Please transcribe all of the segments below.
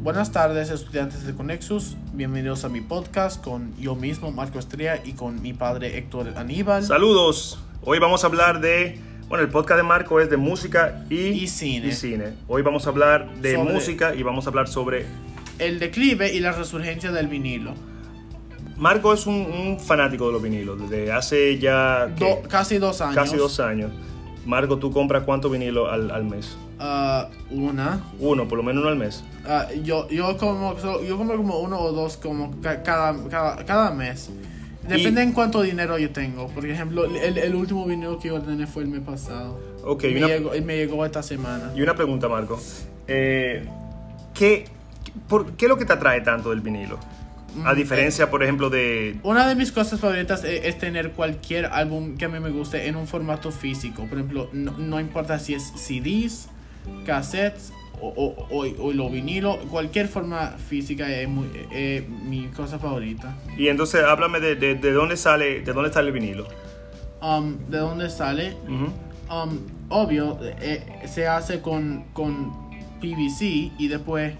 Buenas tardes estudiantes de Conexus, bienvenidos a mi podcast con yo mismo, Marco Estrella, y con mi padre Héctor Aníbal. Saludos, hoy vamos a hablar de, bueno, el podcast de Marco es de música y, Y cine. y cine. Hoy vamos a hablar de Sobre- música y vamos a hablar sobre... El declive y la resurgencia del vinilo. Marco es un, un fanático de los vinilos, desde hace ya casi dos años. casi dos años. Marco, ¿tú compras cuántos vinilos al, al mes? Ah, una. Uno, por lo menos uno al mes. Ah, yo, yo, como, yo como como uno o dos como ca- cada, cada, cada mes. Depende Y- en cuánto dinero yo tengo. Por ejemplo, el, el último vinilo que yo ordené fue el mes pasado. Ok, me, una, llegó, me llegó esta semana. y una pregunta, Marco. Eh, ¿qué, por, ¿Qué es lo que te atrae tanto del vinilo? Mm, A diferencia, por ejemplo, de... Una de mis cosas favoritas e- es, tener cualquier álbum que a mí me guste en un formato físico. Por ejemplo, no, no importa si es CDs, cassettes o, o, o, o lo vinilo, cualquier forma física es, muy- es mi cosa favorita. Y entonces háblame de, de, de dónde sale de dónde sale el vinilo. Um, ¿De dónde sale? Um, obvio, eh, se hace con, con PVC y después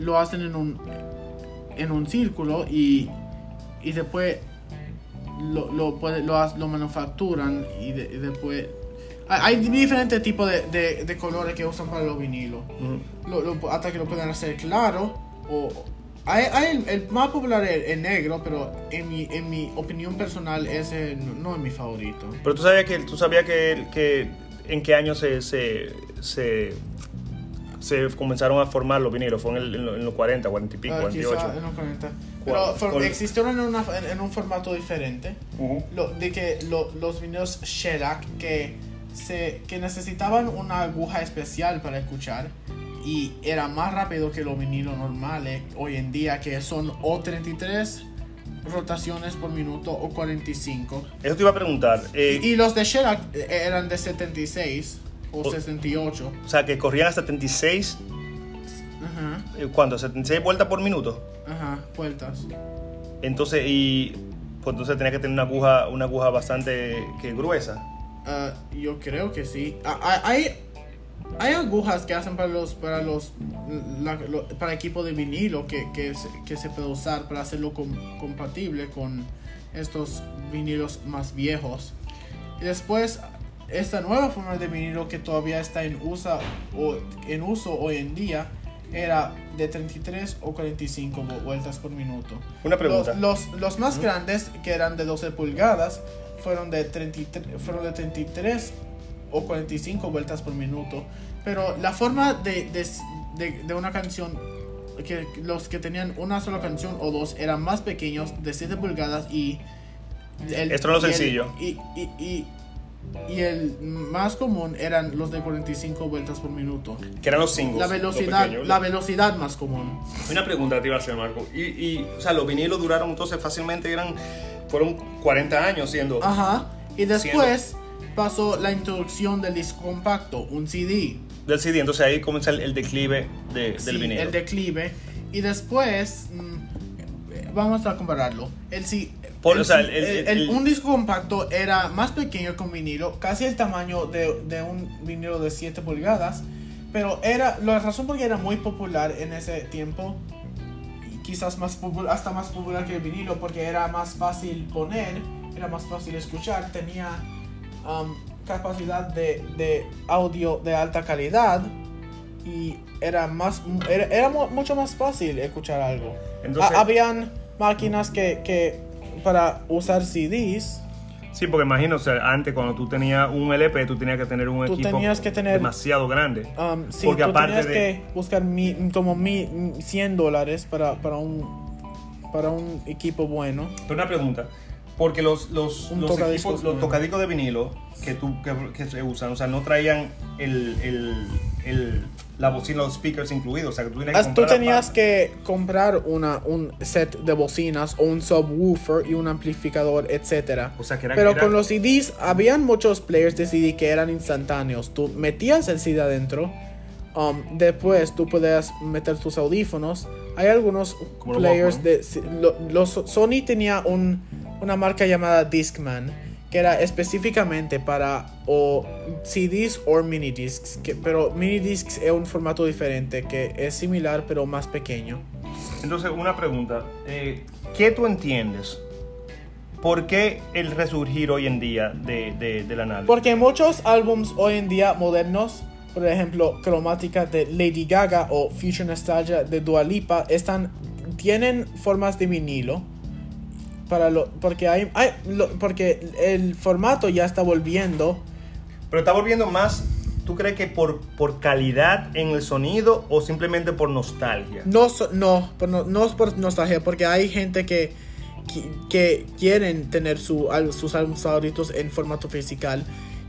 lo hacen en un, en un círculo y, y después lo, lo, lo, lo manufacturan y, de- y después... Hay hay diferentes tipos de, de, de colores que usan para los vinilos. Ujú. Lo- lo- hasta que lo puedan hacer claro o... Hay, hay el, el más popular es el negro, pero en mi, en mi opinión personal ese no, es mi favorito. Pero tú sabías que tú sabías que, que en qué año se, se, se, se comenzaron a formar los vinilos. Fue en, el- en lo- en los 40, 40 y pico, Ah, 48. quizá en los 40. Pero ¿Cuál- for- existieron en, una- en- un formato diferente. Ujú. Lo, de que lo- los vinilos shellac que, se, que necesitaban una aguja especial para escuchar y era más rápido que los vinilos normales hoy en día que son o 33 rotaciones por minuto o 45. Eso te iba a preguntar. eh, Y los de shellac eh, eran de 76 o O- 68. o sea, que corrían a 76, Ajá, eh, ¿cuánto? 76 vueltas por minuto. ajá, vueltas. Entonces, y pues entonces tenía que tener una aguja, una aguja bastante que gruesa. Ah, yo creo que sí. Ah, ah, hay, hay agujas que hacen para los para los la- lo- para equipo de vinilo que, que, se, que se puede usar para hacerlo com- compatible con estos vinilos más viejos. Y después esta nueva forma de vinilo que todavía está en uso o en uso hoy en día era de 33 o 45 vu- vueltas por minuto. Una pregunta. Los, los, los más grandes, que eran de 12 pulgadas, fueron de, 33, fueron de 33 o 45 vueltas por minuto. Pero la forma de, de, de- de una canción, que los que tenían una sola canción o dos eran más pequeños, de 7 pulgadas y... el- Esto es y el- sencillo. y, y, y, y el más común eran los de 45 vueltas por minuto. Que eran los singles. La velocidad, la velocidad más común. Una pregunta te iba a hacer, Marco. Y, y, o sea, los vinilos duraron entonces fácilmente, eran, fueron 40 años siendo... Ajá. Y después pasó la introducción del disco compacto, un CD. del CD, entonces ahí comienza el, el declive de- Sí, del vinilo. el declive. Y después, mm, vamos a compararlo. El, C- Por- el o sea, el- un disco compacto era más pequeño que un vinilo, casi el tamaño de, de un vinilo de 7 pulgadas. Pero era la razón por qué era muy popular en ese tiempo. Quizás más popu- hasta más popular que el vinilo porque era más fácil poner, era más fácil escuchar, tenía um, capacidad de, de audio de alta calidad y era más era, era mu- mucho más fácil escuchar algo. Entonces- Ha- habían máquinas que, que para usar CDs Sí, porque imagino, o sea, antes cuando tú tenías un LP, tú tenías que tener un Tú equipo tenías que tener- demasiado grande. Um, sí, Porque tú aparte tenías de- que buscar mi- como mi, 100 dólares para, para, un, para un equipo bueno. Pero una pregunta, porque los, los, los tocadiscos equipos, los tocadiscos de vinilo que, tú, que, que se usan, o sea, no traían el, el, el, la bocina, los speakers incluidos, o sea, que tú tenías que Tú comprar tenías aparte. que comprar una, un set de bocinas o un subwoofer y un amplificador, etc. O sea, que era- Pero era- con los CDs, habían muchos players de CD que eran instantáneos. Tú metías el CD adentro, um, después tú podías meter tus audífonos. Hay algunos players de... lo- los, Sony tenía un, una marca llamada Discman que era específicamente para o CDs o mini discs, que, pero mini discs es un formato diferente que es similar pero más pequeño. Entonces, una pregunta. eh, ¿Qué tú entiendes? ¿Por qué el resurgir hoy en día de, de, del análisis? Porque muchos álbums hoy en día modernos, por ejemplo, Cromática de Lady Gaga o Future Nostalgia de Dua Lipa, están, tienen formas de vinilo. Para lo, porque, hay, hay- lo- porque el formato ya está volviendo. Pero está volviendo más, ¿tú crees que por, por calidad en el sonido o simplemente por nostalgia? No, no, no, no es por nostalgia, porque hay gente que, que, que quieren tener su, sus álbumes favoritos en formato físico.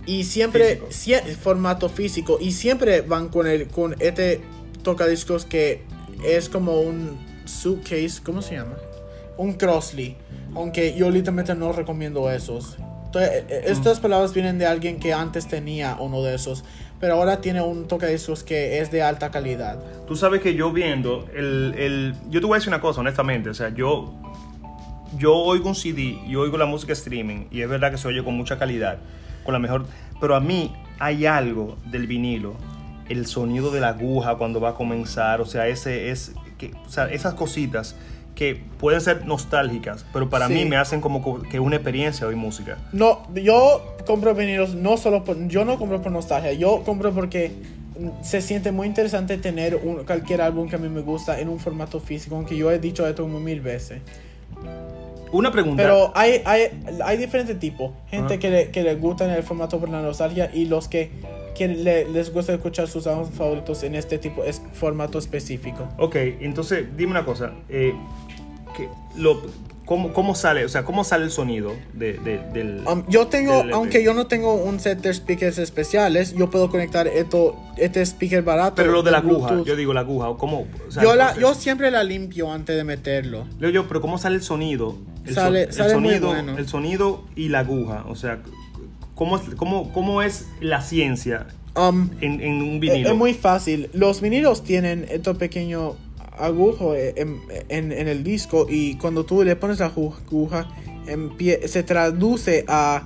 Y siempre, Físico. sie- formato físico. Y siempre van con, el, con este tocadiscos que es como un suitcase, ¿cómo se llama? Un Crossley. Aunque yo literalmente no recomiendo esos. Entonces, eh, eh, estas palabras vienen de alguien que antes tenía uno de esos. Pero ahora tiene un tocadiscos que es de alta calidad. Tú sabes que yo viendo el, el- Yo te voy a decir una cosa, honestamente. O sea, yo... Yo oigo un CD y oigo la música streaming y es verdad que se oye con mucha calidad, con la mejor... Pero a mí hay algo del vinilo, el sonido de la aguja cuando va a comenzar, o sea, ese es... Que, o sea, esas cositas que pueden ser nostálgicas, pero para Sí. mí me hacen como co- que una experiencia oír música. No, yo compro vinilos no solo por, yo no compro por nostalgia, yo compro porque se siente muy interesante tener un- cualquier álbum que a mí me gusta en un formato físico, aunque yo he dicho esto como mil veces. Una pregunta. Pero hay, hay, hay diferentes tipos, gente Ajá. que, le, que le gusta en el formato por la nostalgia y los que, que le- les gusta escuchar sus álbumes favoritos en este tipo es formato específico. Ok, entonces dime una cosa. eh, que lo, ¿cómo, ¿Cómo sale? O sea, ¿cómo sale el sonido de, de- del. Um, yo tengo, del EP? aunque yo no tengo un set de speakers especiales, yo puedo conectar esto, este speaker barato. pero lo de la aguja, Bluetooth. yo digo la aguja, ¿cómo? O sea, yo, la, yo siempre la limpio antes de meterlo. Leo yo, pero ¿cómo sale el sonido? El, so- Sale- el sale muy sonido, bueno. el sonido y la aguja. O sea, ¿cómo, es- cómo, cómo es la ciencia Um, en, en un es, vinilo? es muy fácil. Los vinilos tienen este pequeño agujo eh, en, en- en el disco y cuando tú le pones la agu- aguja se traduce a,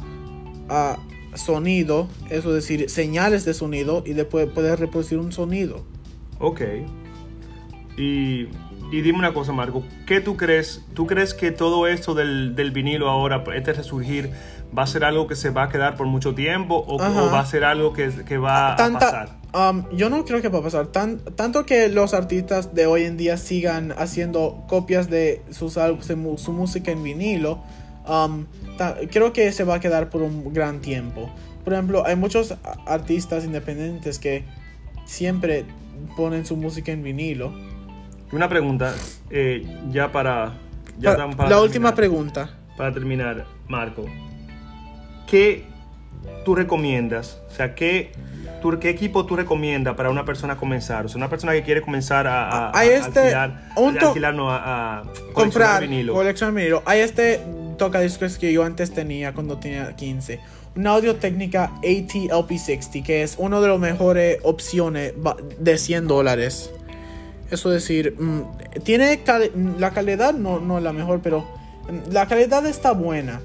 a sonido, eso es decir, señales de sonido y después puedes reproducir un sonido. Ok. Y, y dime una cosa, Marco. ¿Qué tú crees? ¿Tú crees que todo esto del, del vinilo ahora, este resurgir, va a ser algo que se va a quedar por mucho tiempo o va a ser algo que, que va a pasar? Um, yo no creo que va a pasar. Tan, tanto que los artistas de hoy en día sigan haciendo copias de sus mu- su música en vinilo, um, ta- creo que se va a quedar por un gran tiempo. Por ejemplo, hay muchos artistas independientes que siempre ponen su música en vinilo. Una pregunta, eh, ya para... ya estamos para la terminar. última pregunta. Para terminar, Marco. ¿Qué tú recomiendas? O sea, ¿qué, tú- ¿qué equipo tú recomiendas para una persona comenzar? O sea, una persona que quiere comenzar a, a- Hay a este- alquilar, un to- alquilar, no, a, a comprar vinilo. coleccionar vinilo. Hay este tocadiscos que yo antes tenía cuando tenía 15. Una audio técnica AT-LP60 que es una de las mejores opciones de 100 dólares. Eso es decir, mm, tiene cal- la calidad no, no es la mejor, pero mm, la calidad está buena.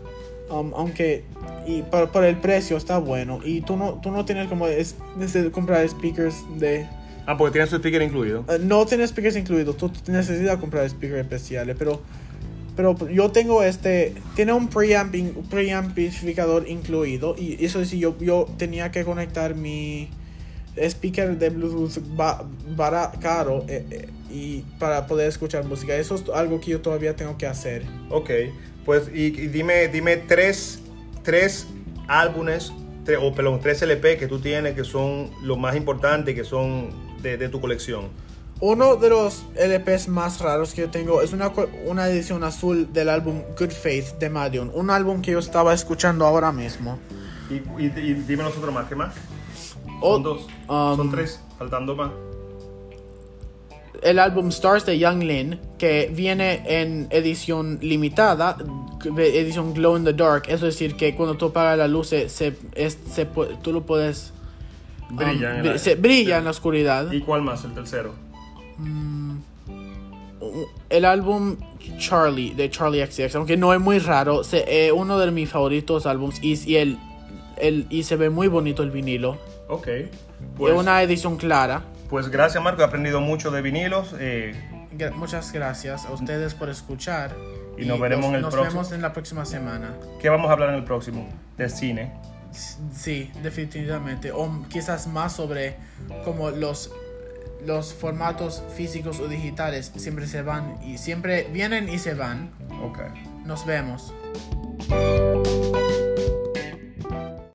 Um, aunque y por, por el precio está bueno. Y tú no, tú no tienes como es, necesitas comprar speakers de Ah, porque tiene su speaker incluido. Uh, no tiene speakers incluidos, tú necesitas comprar speakers especiales, pero pero yo tengo este tiene un preamp preamplificador incluido y eso es si yo yo tenía que conectar mi speaker de Bluetooth ba- bara- caro eh, eh, y para poder escuchar música. Eso es algo que yo todavía tengo que hacer. Ok, pues y, y dime, dime tres, tres álbumes, tre- o perdón, tres LP que tú tienes que son los más importantes, que son de, de tu colección. Uno de los LPs más raros que yo tengo es una, una edición azul del álbum Good Faith de Madion, un álbum que yo estaba escuchando ahora mismo. Y, y- y dime los otros más, ¿qué más? O- Son dos, um, son tres, faltando más. El álbum Stars de Young Lin, que viene en edición limitada, edición Glow in the Dark. Es decir, que cuando tú apagas la luz, se, se- es- se tú lo puedes. um, Brilla en la- se brilla en la oscuridad. ¿Y cuál más? El tercero. Un el álbum Charlie de Charlie XCX, aunque no es muy raro, es eh, uno de mis favoritos álbums y, y, el, el, y se ve muy bonito el vinilo. Ok. es Pues, una edición clara. Pues gracias, Marco. He aprendido mucho de vinilos. eh, Muchas gracias a ustedes por escuchar. Y nos veremos en el nos próximo. vemos en la próxima semana. ¿Qué vamos a hablar en el próximo? De cine. Sí, definitivamente. O quizás más sobre cómo los, los formatos físicos o digitales siempre se van y siempre vienen y se van. Ok. Nos vemos.